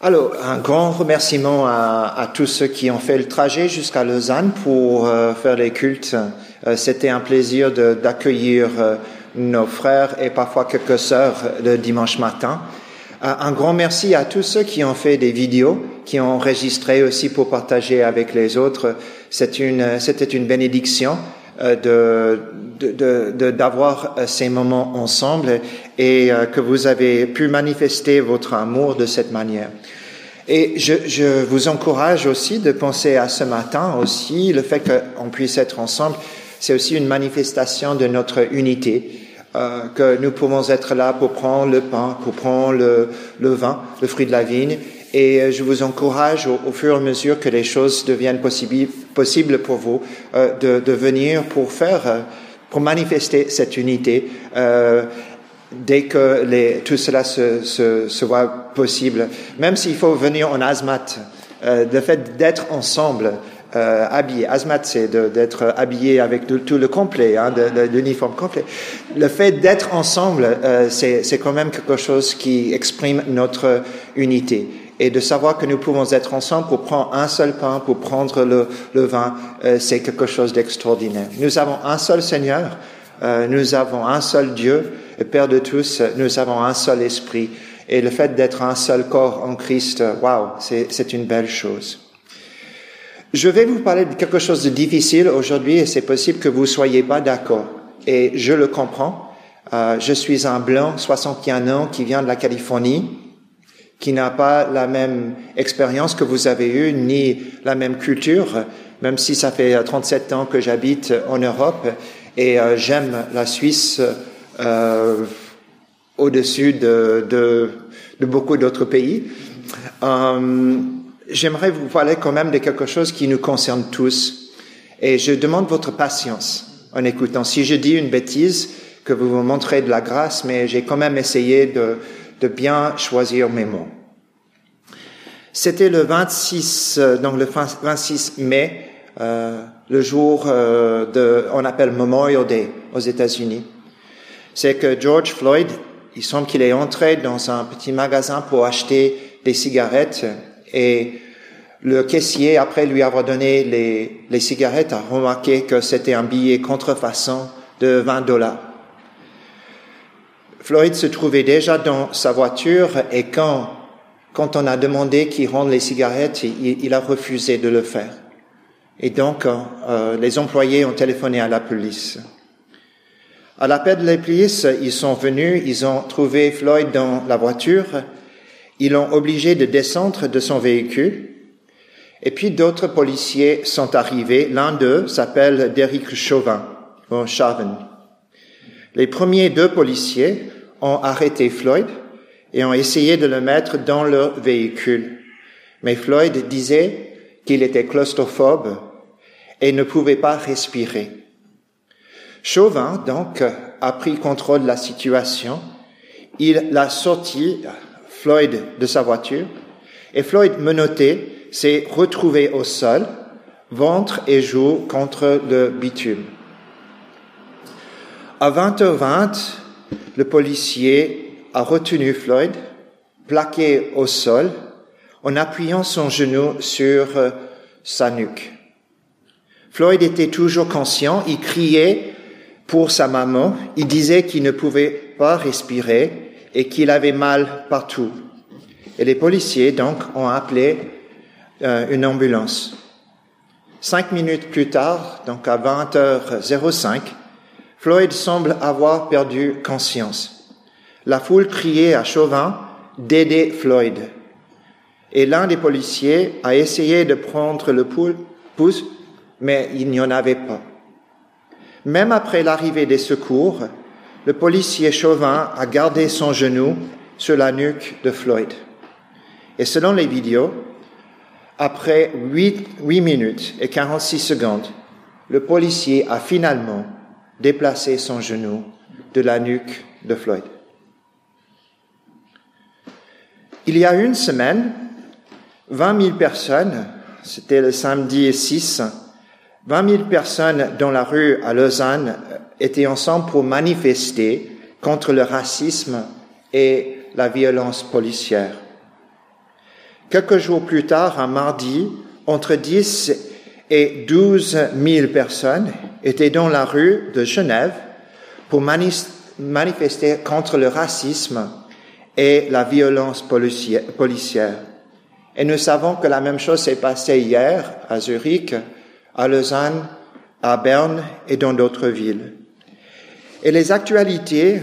Alors, un grand remerciement à, tous ceux qui ont fait le trajet jusqu'à Lausanne pour euh, faire les cultes. Euh, C'était un plaisir d'accueillir euh, nos frères et parfois quelques sœurs le dimanche matin. Un grand merci à tous ceux qui ont fait des vidéos, qui ont enregistré aussi pour partager avec les autres. C'était une, c'était une bénédiction de, d'avoir de, ces moments ensemble et euh, que vous avez pu manifester votre amour de cette manière. Et je, je, vous encourage aussi de penser à ce matin aussi, le fait qu'on puisse être ensemble, c'est aussi une manifestation de notre unité, euh, que nous pouvons être là pour prendre le pain, pour prendre le, le vin, le fruit de la vigne, et euh, je vous encourage au, fur et à mesure que les choses deviennent possibles possible pour vous euh, de, de, venir pour faire, euh, pour manifester cette unité. Euh, dès que les, tout cela se, se, se, voit possible, même s'il faut venir en asmat, euh, le fait d'être ensemble, euh, habillé, asmat c'est d'être habillé avec tout le complet, hein, de l'uniforme complet. Le fait d'être ensemble, euh, c'est quand même quelque chose qui exprime notre unité et de savoir que nous pouvons être ensemble pour prendre un seul pain, pour prendre le, le vin, euh, c'est quelque chose d'extraordinaire. Nous avons un seul Seigneur, euh, nous avons un seul Dieu, Père de tous, nous avons un seul esprit. Et le fait d'être un seul corps en Christ, waouh, c'est une belle chose. Je vais vous parler de quelque chose de difficile aujourd'hui et c'est possible que vous soyez pas d'accord. Et je le comprends. Euh, je suis un blanc, 61 ans, qui vient de la Californie qui n'a pas la même expérience que vous avez eue, ni la même culture, même si ça fait 37 ans que j'habite en Europe et euh, j'aime la Suisse euh, au-dessus de, de, de, beaucoup d'autres pays. Euh, J'aimerais vous parler quand même de quelque chose qui nous concerne tous et je demande votre patience en écoutant. Si je dis une bêtise, que vous vous montrez de la grâce, mais j'ai quand même essayé de, de bien choisir mes mots. C'était le 26, euh, donc le 26 mai, euh, le jour euh, de, on appelle Memorial Day aux États-Unis. C'est que George Floyd, il semble qu'il est entré dans un petit magasin pour acheter des cigarettes et le caissier, après lui avoir donné les, les cigarettes, a remarqué que c'était un billet contrefaçon de 20 dollars. Floyd se trouvait déjà dans sa voiture et quand, quand on a demandé qu'il rende les cigarettes, il, il, a refusé de le faire. Et donc, euh, les employés ont téléphoné à la police. À l'appel de la police, ils sont venus, ils ont trouvé Floyd dans la voiture, ils l'ont obligé de descendre de son véhicule, et puis d'autres policiers sont arrivés. L'un d'eux s'appelle Derek Chauvin, bon, Chauvin. Les premiers deux policiers ont arrêté Floyd et ont essayé de le mettre dans leur véhicule. Mais Floyd disait qu'il était claustrophobe et ne pouvait pas respirer. Chauvin, donc, a pris contrôle de la situation. Il l'a sorti, Floyd, de sa voiture, et Floyd, menotté, s'est retrouvé au sol, ventre et joue contre le bitume. À 20h20, le policier a retenu Floyd, plaqué au sol, en appuyant son genou sur euh, sa nuque. Floyd était toujours conscient, il criait pour sa maman, il disait qu'il ne pouvait pas respirer et qu'il avait mal partout. Et les policiers, donc, ont appelé euh, une ambulance. Cinq minutes plus tard, donc à 20h05, Floyd semble avoir perdu conscience. La foule criait à Chauvin d'aider Floyd. Et l'un des policiers a essayé de prendre le pouce, mais il n'y en avait pas. Même après l'arrivée des secours, le policier Chauvin a gardé son genou sur la nuque de Floyd. Et selon les vidéos, après 8, 8 minutes et 46 secondes, le policier a finalement déplacer son genou de la nuque de Floyd. Il y a une semaine, 20 000 personnes, c'était le samedi 6, 20 000 personnes dans la rue à Lausanne étaient ensemble pour manifester contre le racisme et la violence policière. Quelques jours plus tard, un mardi, entre 10 et 12 000 personnes étaient dans la rue de Genève pour manifester contre le racisme et la violence policière. Et nous savons que la même chose s'est passée hier à Zurich, à Lausanne, à Berne et dans d'autres villes. Et les actualités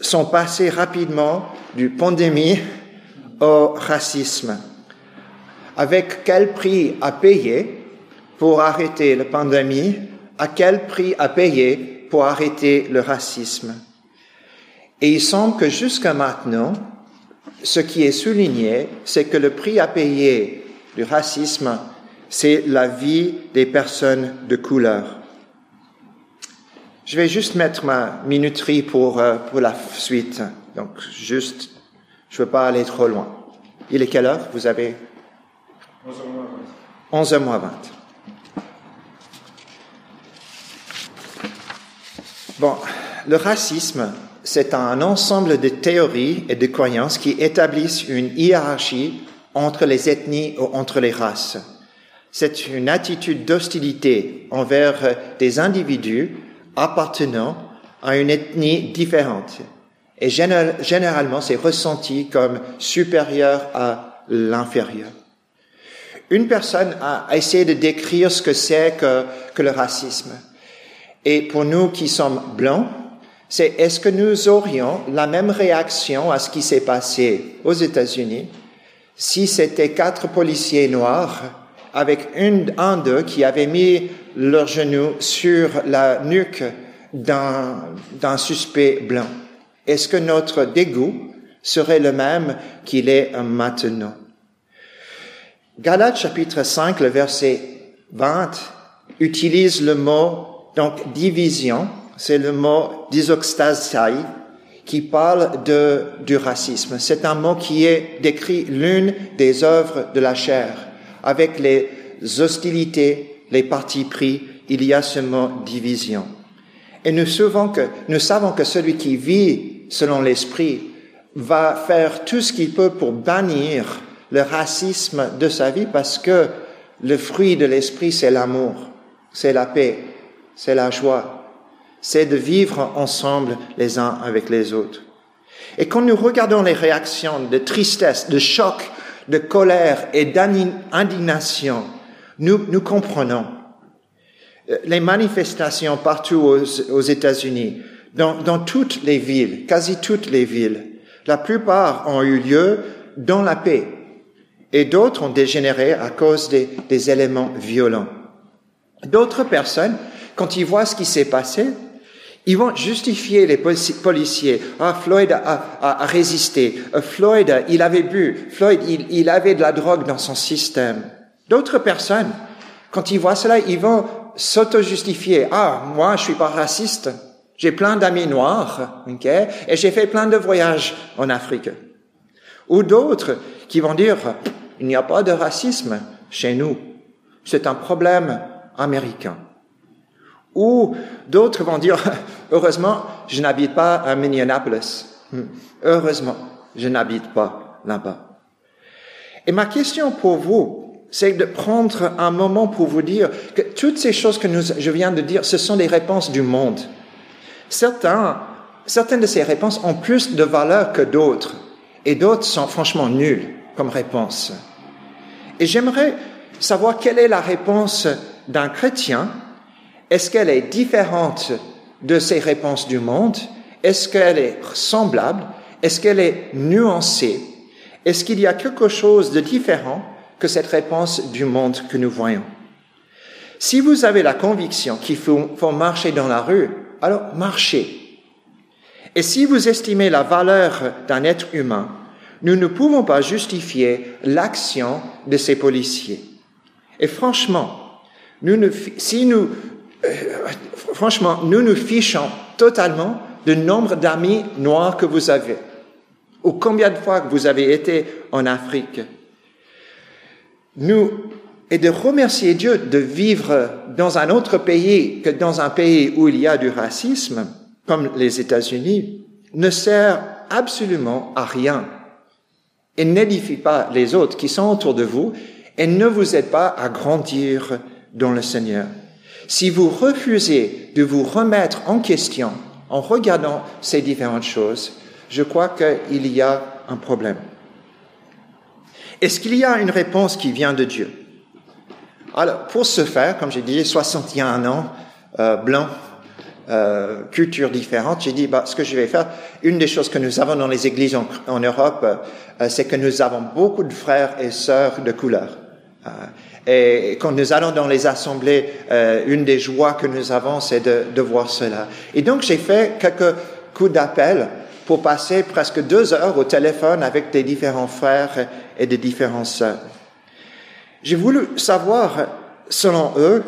sont passées rapidement du pandémie au racisme. Avec quel prix à payer pour arrêter la pandémie, à quel prix à payer pour arrêter le racisme. Et il semble que jusqu'à maintenant, ce qui est souligné, c'est que le prix à payer du racisme, c'est la vie des personnes de couleur. Je vais juste mettre ma minuterie pour, euh, pour la suite. Donc, juste, je ne veux pas aller trop loin. Il est quelle heure? Vous avez 11h20. 11h20. Bon, le racisme, c'est un ensemble de théories et de croyances qui établissent une hiérarchie entre les ethnies ou entre les races. C'est une attitude d'hostilité envers des individus appartenant à une ethnie différente. Et généralement, c'est ressenti comme supérieur à l'inférieur. Une personne a essayé de décrire ce que c'est que, que le racisme. Et pour nous qui sommes blancs, c'est est-ce que nous aurions la même réaction à ce qui s'est passé aux États-Unis si c'était quatre policiers noirs avec une, un d'eux qui avait mis leurs genoux sur la nuque d'un suspect blanc? Est-ce que notre dégoût serait le même qu'il est maintenant? Galates chapitre 5, le verset 20, utilise le mot donc division c'est le mot disoxtasai qui parle de, du racisme. C'est un mot qui est décrit l'une des œuvres de la chair. Avec les hostilités, les partis pris, il y a ce mot division. Et nous, que, nous savons que celui qui vit selon l'esprit va faire tout ce qu'il peut pour bannir le racisme de sa vie parce que le fruit de l'esprit, c'est l'amour, c'est la paix, c'est la joie, c'est de vivre ensemble les uns avec les autres. Et quand nous regardons les réactions de tristesse, de choc, de colère et d'indignation, nous, nous comprenons euh, les manifestations partout aux, États-Unis, dans, toutes les villes, quasi toutes les villes. La plupart ont eu lieu dans la paix et d'autres ont dégénéré à cause des, des éléments violents. D'autres personnes, quand ils voient ce qui s'est passé, ils vont justifier les policiers. Ah, Floyd a, résisté. Euh, Floyd, il avait bu. Floyd, il, il avait de la drogue dans son système. D'autres personnes, quand ils voient cela, ils vont s'auto-justifier. Ah, moi, je suis pas raciste. J'ai plein d'amis noirs, ok, et j'ai fait plein de voyages en Afrique. Ou d'autres qui vont dire, il n'y a pas de racisme chez nous. C'est un problème américain. Ou d'autres vont dire, heureusement, je n'habite pas à Minneapolis. Hmm. Heureusement, je n'habite pas là-bas. Et ma question pour vous, c'est de prendre un moment pour vous dire que toutes ces choses que je viens de dire, ce sont des réponses du monde. Certains, certaines de ces réponses ont plus de valeur que d'autres, et d'autres sont franchement nulles comme réponse. Et j'aimerais savoir quelle est la réponse d'un chrétien est-ce qu'elle est différente de ces réponses du monde? Est-ce qu'elle est semblable? Est-ce qu'elle est nuancée? Est-ce qu'il y a quelque chose de différent que cette réponse du monde que nous voyons? Si vous avez la conviction qu'il faut, marcher dans la rue, alors marchez. Et si vous estimez la valeur d'un être humain, nous ne pouvons pas justifier l'action de ces policiers. Et franchement, si nous franchement, nous nous fichons totalement du nombre d'amis noirs que vous avez, ou combien de fois que vous avez été en Afrique. Nous, et de remercier Dieu de vivre dans un autre pays que dans un pays où il y a du racisme, comme les États-Unis, ne sert absolument à rien. et n'édifie pas les autres qui sont autour de vous et ne vous aide pas à grandir dans le Seigneur. Si vous refusez de vous remettre en question en regardant ces différentes choses, je crois qu'il y a un problème. Est-ce qu'il y a une réponse qui vient de Dieu? Alors, pour ce faire, comme j'ai dit, 61 ans, euh, blanc, euh, culture différente, j'ai dit, bah, ce que je vais faire, une des choses que nous avons dans les églises en, Europe, euh, c'est que nous avons beaucoup de frères et sœurs de couleur. Et quand nous allons dans les assemblées, euh, une des joies que nous avons, c'est de, de, voir cela. Et donc j'ai fait quelques coups d'appel pour passer presque deux heures au téléphone avec des différents frères et des différentes sœurs. J'ai voulu savoir, selon eux,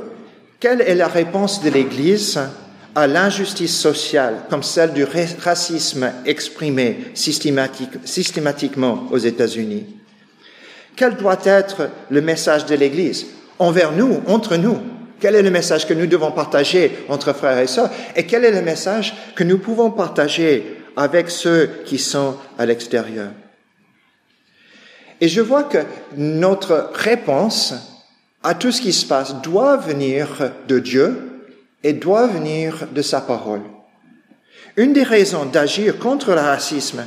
quelle est la réponse de l'Église à l'injustice sociale comme celle du racisme exprimé systématique, systématiquement aux États-Unis. Quel doit être le message de l'Église envers nous, entre nous? Quel est le message que nous devons partager entre frères et sœurs? Et quel est le message que nous pouvons partager avec ceux qui sont à l'extérieur? Et je vois que notre réponse à tout ce qui se passe doit venir de Dieu et doit venir de sa parole. Une des raisons d'agir contre le racisme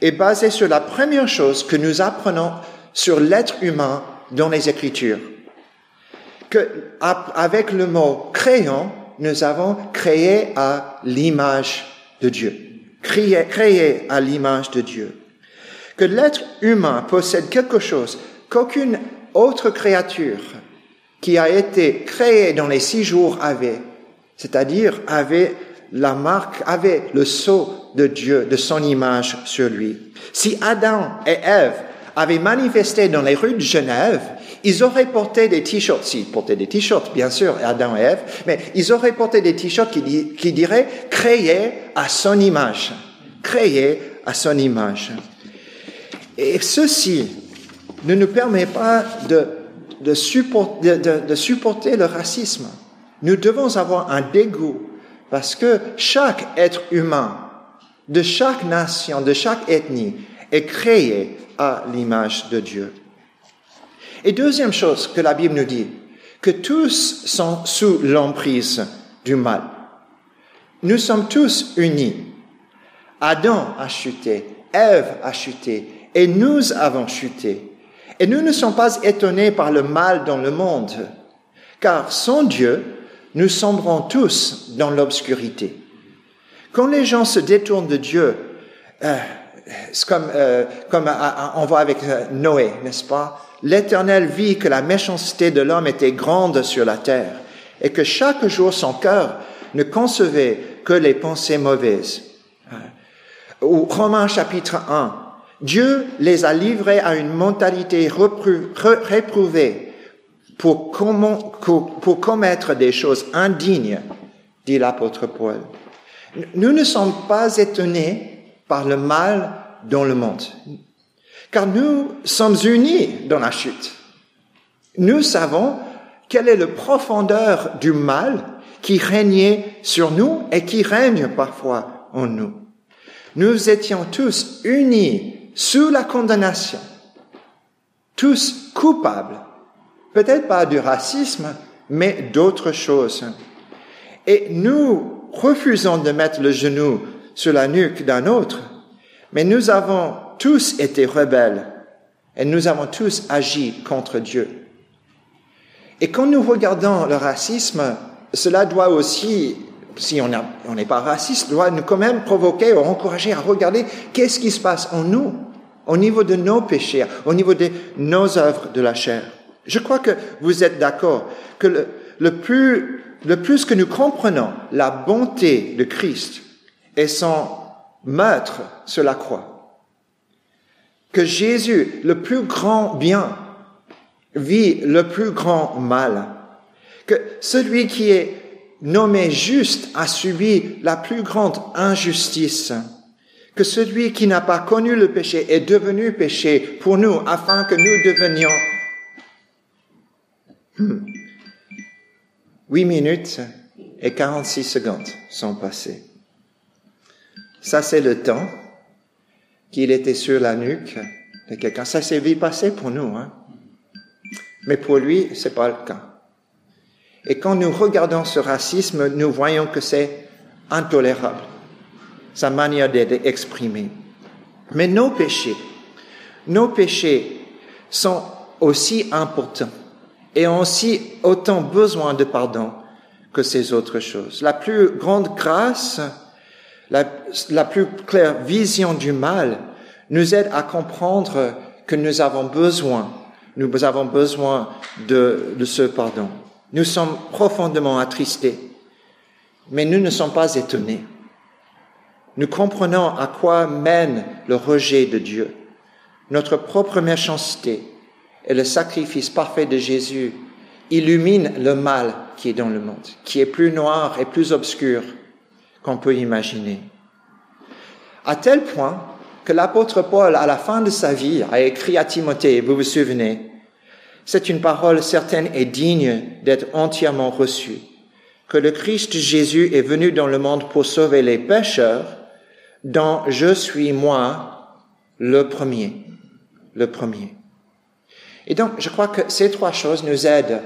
est basée sur la première chose que nous apprenons sur l'être humain dans les Écritures. Que, avec le mot créant, nous avons créé à l'image de Dieu. Créé, créé à l'image de Dieu. Que l'être humain possède quelque chose qu'aucune autre créature qui a été créée dans les six jours avait c'est-à-dire avait la marque, avait le sceau de Dieu, de son image sur lui. Si Adam et Ève avaient manifesté dans les rues de Genève, ils auraient porté des t-shirts, s'ils portaient des t-shirts, bien sûr, Adam et Ève, mais ils auraient porté des t-shirts qui, qui diraient créé à son image. Créé à son image. Et ceci ne nous permet pas de, de supporter le racisme. Nous devons avoir un dégoût parce que chaque être humain de chaque nation, de chaque ethnie est créé à l'image de Dieu. Et deuxième chose que la Bible nous dit, que tous sont sous l'emprise du mal. Nous sommes tous unis. Adam a chuté, Ève a chuté, et nous avons chuté. Et nous ne sommes pas étonnés par le mal dans le monde, car sans Dieu, nous sombrons tous dans l'obscurité. Quand les gens se détournent de Dieu, euh, comme, euh, comme euh, on voit avec Noé, n'est-ce pas? L'Éternel vit que la méchanceté de l'homme était grande sur la terre et que chaque jour son cœur ne concevait que les pensées mauvaises. Ou Romains chapitre 1, Dieu les a livrés à une mentalité réprouvée pour, pour commettre des choses indignes, dit l'apôtre Paul. Nous ne sommes pas étonnés par le mal dans le monde, car nous sommes unis dans la chute. Nous savons quelle est la profondeur du mal qui régnait sur nous et qui règne parfois en nous. Nous étions tous unis sous la condamnation, tous coupables Peut-être pas du racisme, mais d'autres choses. Et nous refusons de mettre le genou sur la nuque d'un autre, mais nous avons tous été rebelles et nous avons tous agi contre Dieu. Et quand nous regardons le racisme, cela doit aussi, si on n'est pas raciste, doit nous quand même provoquer ou encourager à regarder qu'est-ce qui se passe en nous, au niveau de nos péchés, au niveau de nos œuvres de la chair. Je crois que vous êtes d'accord que le, plus, le plus que nous comprenons la bonté de Christ et son meurtre sur la croix, que Jésus, le plus grand bien, vit le plus grand mal, que celui qui est nommé juste a subi la plus grande injustice, que celui qui n'a pas connu le péché est devenu péché pour nous afin que nous devenions 8 minutes et 46 secondes sont passées. Ça, c'est le temps qu'il était sur la nuque de quelqu'un. Ça s'est vite passé pour nous, hein. Mais pour lui, c'est pas le cas. Et quand nous regardons ce racisme, nous voyons que c'est intolérable, sa manière d'être exprimée. Mais nos péchés, nos péchés sont aussi importants et ont aussi autant besoin de pardon que ces autres choses. La plus grande grâce, la, plus claire vision du mal nous aide à comprendre que nous avons besoin, nous avons besoin de, de ce pardon. Nous sommes profondément attristés, mais nous ne sommes pas étonnés. Nous comprenons à quoi mène le rejet de Dieu. Notre propre méchanceté et le sacrifice parfait de Jésus illuminent le mal qui est dans le monde, qui est plus noir et plus obscur qu'on peut imaginer. À tel point que l'apôtre Paul, à la fin de sa vie, a écrit à Timothée, vous vous souvenez, c'est une parole certaine et digne d'être entièrement reçue, que le Christ Jésus est venu dans le monde pour sauver les pécheurs, dont je suis moi le premier, le premier. Et donc, je crois que ces trois choses nous aident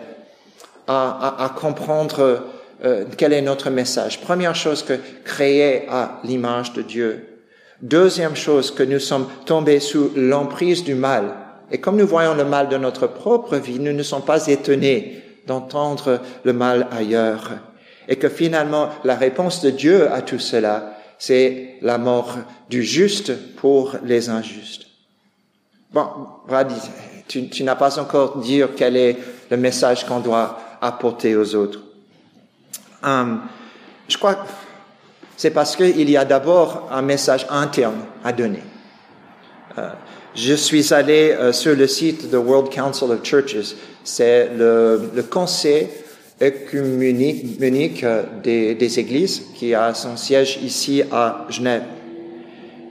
à, comprendre euh, quel est notre message? Première chose que créer à l'image de Dieu. Deuxième chose que nous sommes tombés sous l'emprise du mal. Et comme nous voyons le mal de notre propre vie, nous ne sommes pas étonnés d'entendre le mal ailleurs. Et que finalement, la réponse de Dieu à tout cela, c'est la mort du juste pour les injustes. Bon, Brad, tu, tu n'as pas encore dit quel est le message qu'on doit apporter aux autres. Um, je crois que c'est parce qu'il y a d'abord un message interne à donner. Euh, je suis allé euh, sur le site de World Council of Churches. C'est le, conseil œcuménique euh, des, églises qui a son siège ici à Genève.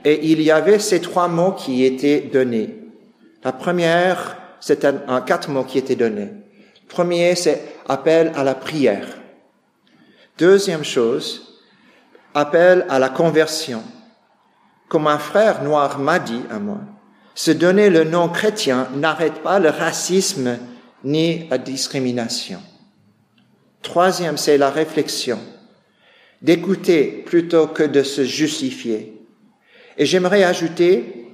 Et il y avait ces trois mots qui étaient donnés. La première, c'était quatre mots qui étaient donnés. Le premier, c'est appel à la prière. Deuxième chose, appel à la conversion. Comme un frère noir m'a dit à moi, se donner le nom chrétien n'arrête pas le racisme ni la discrimination. Troisième, c'est la réflexion, d'écouter plutôt que de se justifier. Et j'aimerais ajouter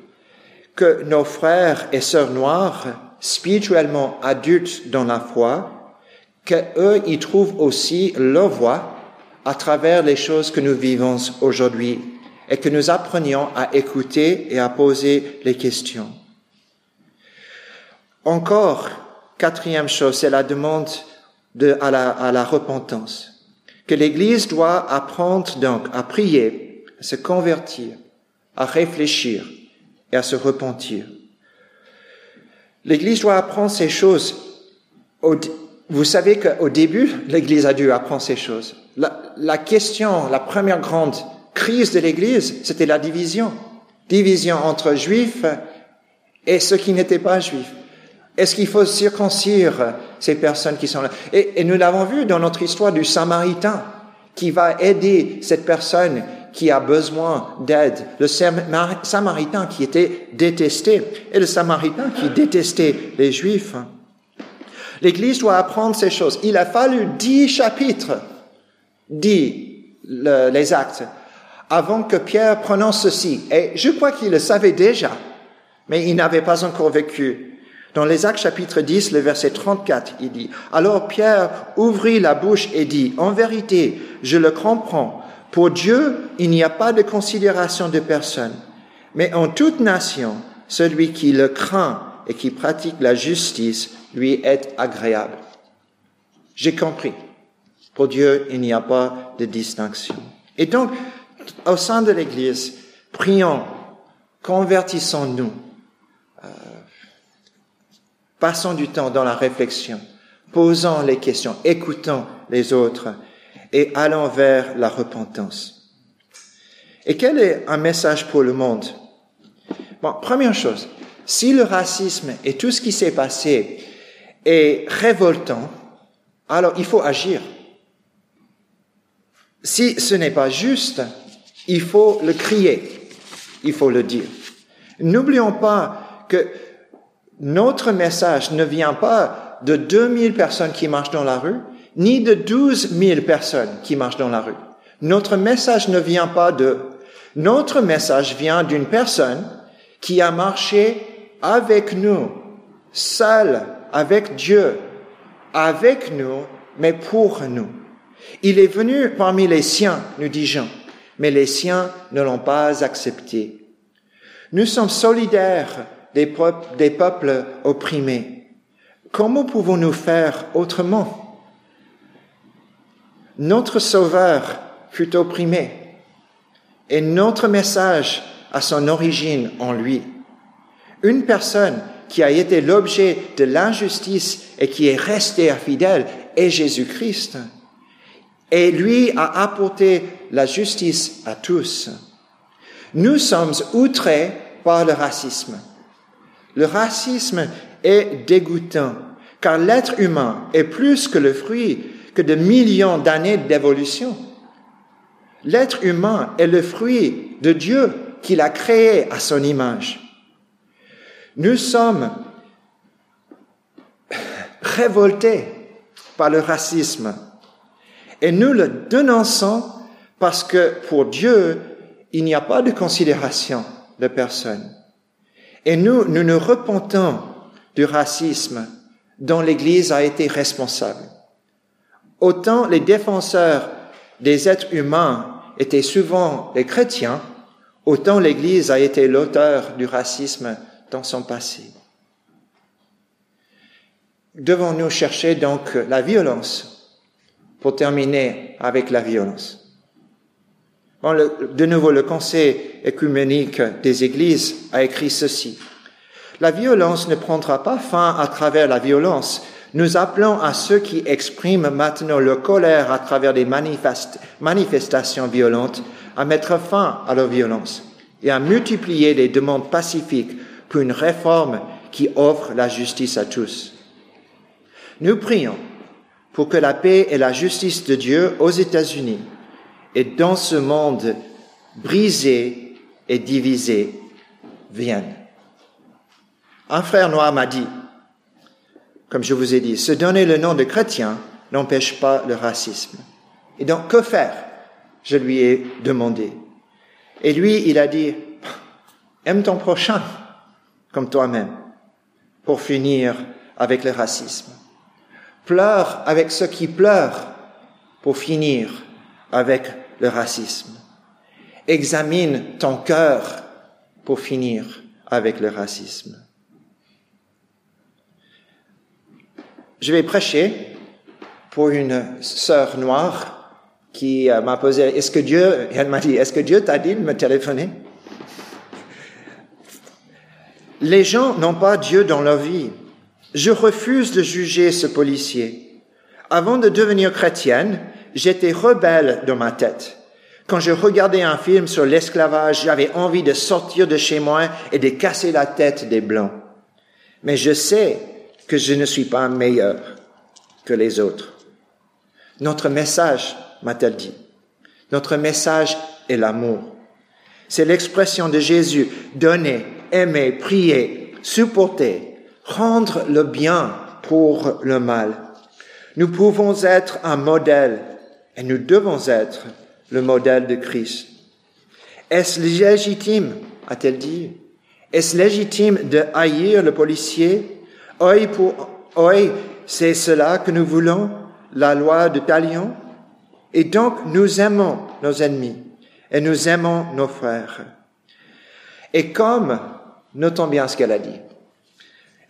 que nos frères et sœurs noirs, spirituellement adultes dans la foi, qu'eux y trouvent aussi leur voie à travers les choses que nous vivons aujourd'hui et que nous apprenions à écouter et à poser les questions. Encore, quatrième chose, c'est la demande de, à, la, à la repentance. Que l'Église doit apprendre donc à prier, à se convertir, à réfléchir et à se repentir. L'Église doit apprendre ces choses. Vous savez qu'au début, l'Église a dû apprendre ces choses. La, question, la première grande crise de l'Église, c'était la division. Division entre juifs et ceux qui n'étaient pas juifs. Est-ce qu'il faut circoncire ces personnes qui sont là? Et nous l'avons vu dans notre histoire du Samaritain qui va aider cette personne qui a besoin d'aide. Le Samaritain qui était détesté et le Samaritain qui détestait les Juifs. L'Église doit apprendre ces choses. Il a fallu dix chapitres, dix les actes, avant que Pierre prononce ceci. Et je crois qu'il le savait déjà, mais il n'avait pas encore vécu. Dans les Actes chapitre 10, le verset 34, il dit, Alors Pierre ouvrit la bouche et dit, En vérité, je le comprends, pour Dieu, il n'y a pas de considération de personne, mais en toute nation, celui qui le craint et qui pratique la justice lui est agréable. J'ai compris. Pour Dieu, il n'y a pas de distinction. Et donc, au sein de l'Église, prions, convertissons-nous, euh, passons du temps dans la réflexion, posons les questions, écoutons les autres et allons vers la repentance. Et quel est un message pour le monde? Bon, première chose, si le racisme et tout ce qui s'est passé est révoltant, alors il faut agir. Si ce n'est pas juste, il faut le crier, il faut le dire. N'oublions pas que notre message ne vient pas de 2000 personnes qui marchent dans la rue, ni de 12 000 personnes qui marchent dans la rue. Notre message ne vient pas de... Notre message vient d'une personne qui a marché avec nous, seul, avec Dieu, avec nous, mais pour nous. Il est venu parmi les siens, nous dit Jean, mais les siens ne l'ont pas accepté. Nous sommes solidaires des peuples, des peuples opprimés. Comment pouvons-nous faire autrement? Notre Sauveur fut opprimé et notre message a son origine en lui. Une personne qui a été l'objet de l'injustice et qui est restée fidèle est Jésus-Christ. Et lui a apporté la justice à tous. Nous sommes outrés par le racisme. Le racisme est dégoûtant, car l'être humain est plus que le fruit que de millions d'années d'évolution. L'être humain est le fruit de Dieu qu'il a créé à son image. Nous sommes révoltés par le racisme et nous le dénonçons parce que pour Dieu, il n'y a pas de considération de personne. Et nous, nous nous repentons du racisme dont l'Église a été responsable. Autant les défenseurs des êtres humains étaient souvent les chrétiens, autant l'Église a été l'auteur du racisme dans son passé. Devons-nous chercher donc la violence pour terminer avec la violence? De nouveau, le Conseil écuménique des Églises a écrit ceci. La violence ne prendra pas fin à travers la violence, nous appelons à ceux qui expriment maintenant leur colère à travers des manifestations violentes à mettre fin à leur violence et à multiplier les demandes pacifiques pour une réforme qui offre la justice à tous. Nous prions pour que la paix et la justice de Dieu aux États-Unis et dans ce monde brisé et divisé viennent. Un frère noir m'a dit, comme je vous ai dit, se donner le nom de chrétien n'empêche pas le racisme. Et donc, que faire? Je lui ai demandé. Et lui, il a dit, aime ton prochain comme toi-même pour finir avec le racisme. Pleure avec ceux qui pleurent pour finir avec le racisme. Examine ton cœur pour finir avec le racisme. Je vais prêcher pour une sœur noire qui euh, m'a posé, est-ce que Dieu, elle m'a dit, est-ce que Dieu t'a dit de me téléphoner? Les gens n'ont pas Dieu dans leur vie. Je refuse de juger ce policier. Avant de devenir chrétienne, j'étais rebelle dans ma tête. Quand je regardais un film sur l'esclavage, j'avais envie de sortir de chez moi et de casser la tête des Blancs. Mais je sais que je ne suis pas meilleur que les autres. Notre message, m'a-t-elle dit, notre message est l'amour. C'est l'expression de Jésus, donner, aimer, prier, supporter, rendre le bien pour le mal. Nous pouvons être un modèle et nous devons être le modèle de Christ. Est-ce légitime, a-t-elle dit, est-ce légitime de haïr le policier? Œil pour c'est cela que nous voulons, la loi de Talion? Et donc, nous aimons nos ennemis et nous aimons nos frères. Et comme, notons bien ce qu'elle a dit,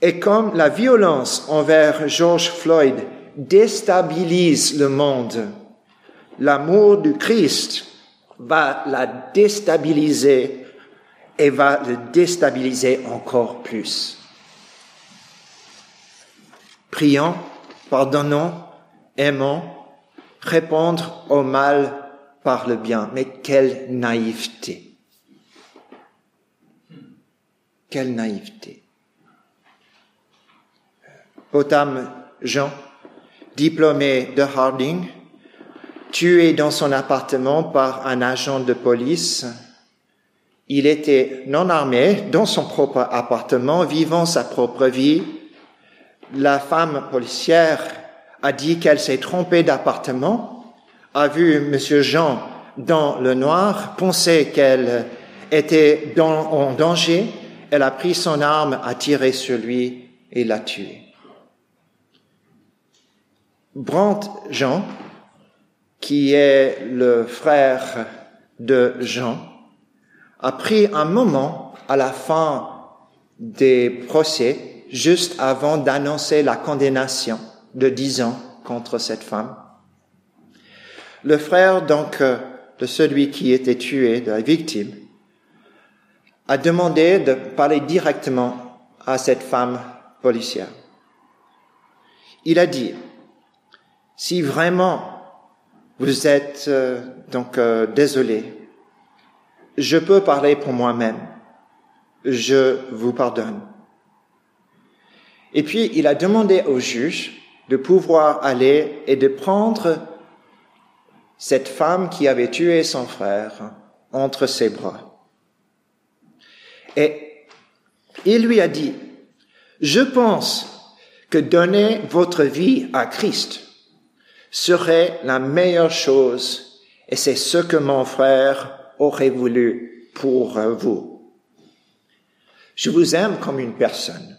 et comme la violence envers George Floyd déstabilise le monde, l'amour du Christ va la déstabiliser et va le déstabiliser encore plus. Prions, pardonnons, aimons, répondre au mal par le bien. Mais quelle naïveté. Quelle naïveté. Potam Jean, diplômé de Harding, tué dans son appartement par un agent de police, il était non armé dans son propre appartement, vivant sa propre vie. La femme policière a dit qu'elle s'est trompée d'appartement, a vu Monsieur Jean dans le noir, pensait qu'elle était en danger, elle a pris son arme, a tiré sur lui et l'a tué. Brandt Jean, qui est le frère de Jean, a pris un moment à la fin des procès, juste avant d'annoncer la condamnation de dix ans contre cette femme. Le frère, donc, euh, de celui qui était tué, de la victime, a demandé de parler directement à cette femme policière. Il a dit, si vraiment vous êtes euh, donc euh, désolé je peux parler pour moi-même. Je vous pardonne. Et puis, il a demandé au juge de pouvoir aller et de prendre cette femme qui avait tué son frère entre ses bras. Et il lui a dit, je pense que donner votre vie à Christ serait la meilleure chose et c'est ce que mon frère aurait voulu pour vous. Je vous aime comme une personne.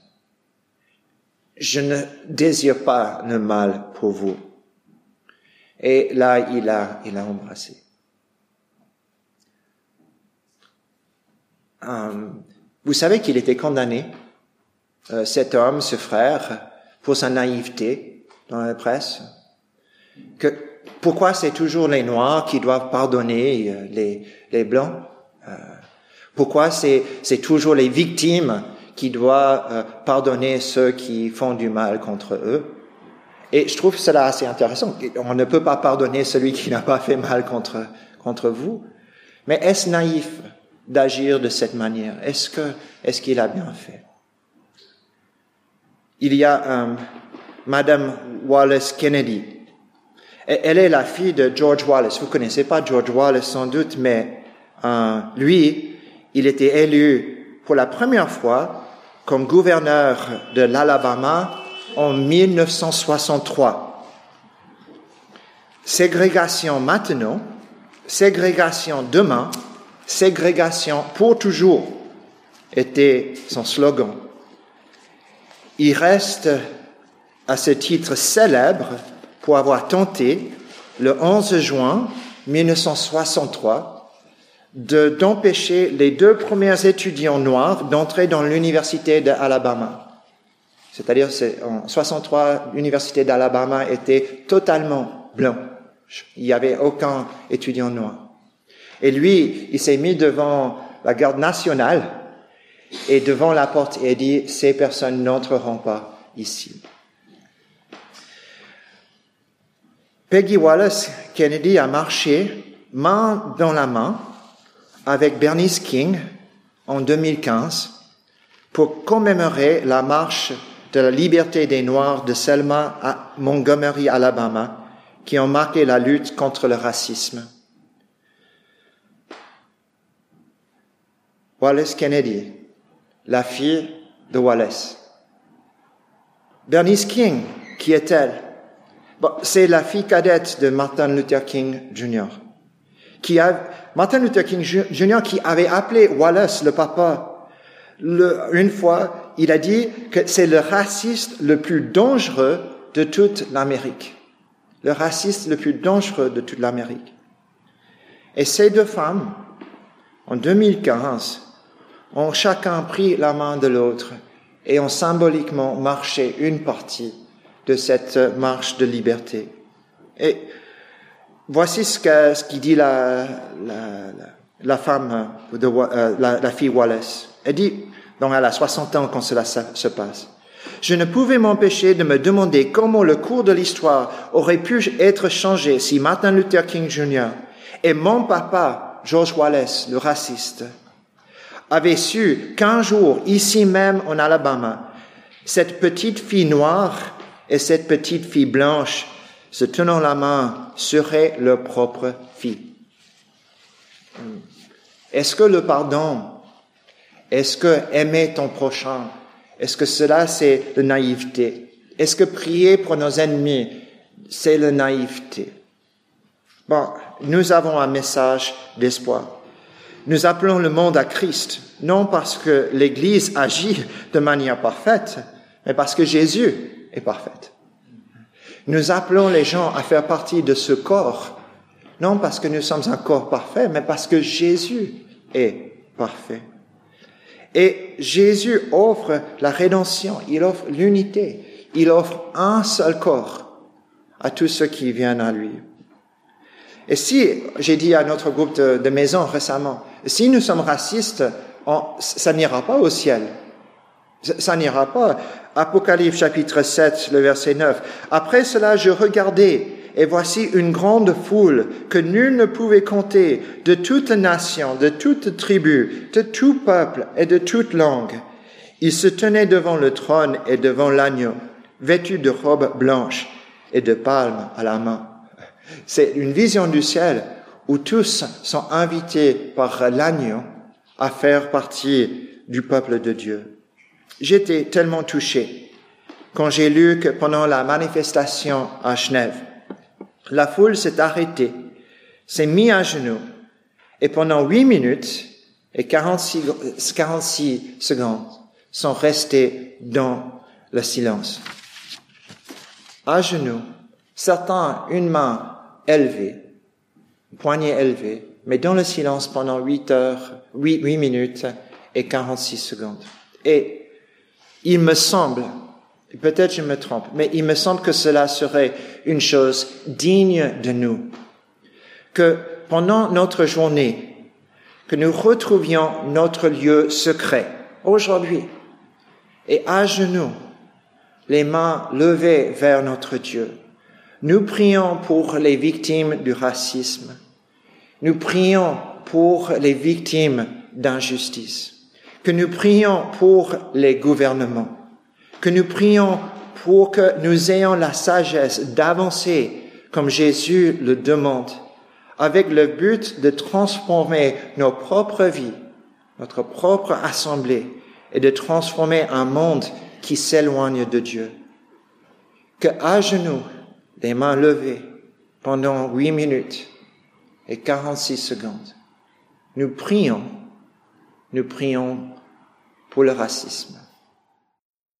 Je ne désire pas le mal pour vous. Et là, il a, il a embrassé. Vous savez qu'il était condamné, euh, cet homme, ce frère, pour sa naïveté dans la presse, que pourquoi c'est toujours les Noirs qui doivent pardonner euh, les, les Blancs? Euh, Pourquoi c'est, toujours les victimes qui doivent euh, pardonner ceux qui font du mal contre eux? Et je trouve cela assez intéressant. On ne peut pas pardonner celui qui n'a pas fait mal contre, contre vous. Mais est-ce naïf? D'agir de cette manière Est-ce que est-ce qu'il a bien fait? Il y a euh, Madame Wallace Kennedy elle est la fille de George Wallace. Vous connaissez pas George Wallace sans doute, mais euh, lui, il était élu pour la première fois comme gouverneur de l'Alabama en 1963. Ségrégation maintenant, ségrégation demain, ségrégation pour toujours était son slogan. Il reste à ce titre célèbre pour avoir tenté, le 11 juin 1963, d'empêcher les deux premiers étudiants noirs d'entrer dans l'université d'Alabama. C'est-à-dire, en 63, l'université d'Alabama était totalement blanche. Il n'y avait aucun étudiant noir. Et lui, il s'est mis devant la garde nationale et devant la porte et a dit, ces personnes n'entreront pas ici. Peggy Wallace Kennedy a marché main dans la main avec Bernice King en 2015 pour commémorer la marche de la liberté des Noirs de Selma à Montgomery, Alabama, qui ont marqué la lutte contre le racisme. Wallace Kennedy, la fille de Wallace. Bernice King, qui est-elle? C'est la fille cadette de Martin Luther King Jr. Qui Martin Luther King Jr. qui avait appelé Wallace le papa. une fois, il a dit que c'est le raciste le plus dangereux de toute l'Amérique. Le raciste le plus dangereux de toute l'Amérique. Et ces deux femmes, en 2015, ont chacun pris la main de l'autre et ont symboliquement marché une partie de cette marche de liberté. Et voici ce que ce dit la, la, femme, de, euh, la, fille Wallace. Elle dit, donc elle a 60 ans quand cela se passe. Je ne pouvais m'empêcher de me demander comment le cours de l'histoire aurait pu être changé si Martin Luther King Jr. et mon papa, George Wallace, le raciste, avaient su qu'un jour, ici même en Alabama, cette petite fille noire et cette petite fille blanche, se tenant la main, serait leur propre fille. Est-ce que le pardon, est-ce que aimer ton prochain, est-ce que cela c'est la naïveté? Est-ce que prier pour nos ennemis, c'est la naïveté? Bon, nous avons un message d'espoir. Nous appelons le monde à Christ, non parce que l'Église agit de manière parfaite, mais parce que Jésus est parfait. Nous appelons les gens à faire partie de ce corps, non parce que nous sommes un corps parfait, mais parce que Jésus est parfait. Et Jésus offre la rédemption, il offre l'unité, il offre un seul corps à tous ceux qui viennent à lui. Et si, j'ai dit à notre groupe de, maison récemment, si nous sommes racistes, ça n'ira pas au ciel. Ça, n'ira pas. Apocalypse chapitre 7, le verset 9. Après cela, je regardais, et voici une grande foule que nul ne pouvait compter, de toute nation, de toute tribu, de tout peuple et de toute langue. Ils se tenaient devant le trône et devant l'agneau, vêtus de robes blanches et de palmes à la main. C'est une vision du ciel où tous sont invités par l'agneau à faire partie du peuple de Dieu. J'étais tellement touché quand j'ai lu que pendant la manifestation à Genève, la foule s'est arrêtée, s'est mise à genoux, et pendant huit minutes et 46, 46 secondes sont restés dans le silence. À genoux, certains une main élevée, poignet élevé, mais dans le silence pendant huit heures, huit, minutes et 46 secondes. Et il me semble, peut-être je me trompe, mais il me semble que cela serait une chose digne de nous, que pendant notre journée, que nous retrouvions notre lieu secret aujourd'hui et à genoux, les mains levées vers notre Dieu. Nous prions pour les victimes du racisme. Nous prions pour les victimes d'injustice. Que nous prions pour les gouvernements. Que nous prions pour que nous ayons la sagesse d'avancer comme Jésus le demande, avec le but de transformer nos propres vies, notre propre assemblée, et de transformer un monde qui s'éloigne de Dieu. Que à genoux, les mains levées, pendant huit minutes et 46 secondes, nous prions, nous prions pour le racisme.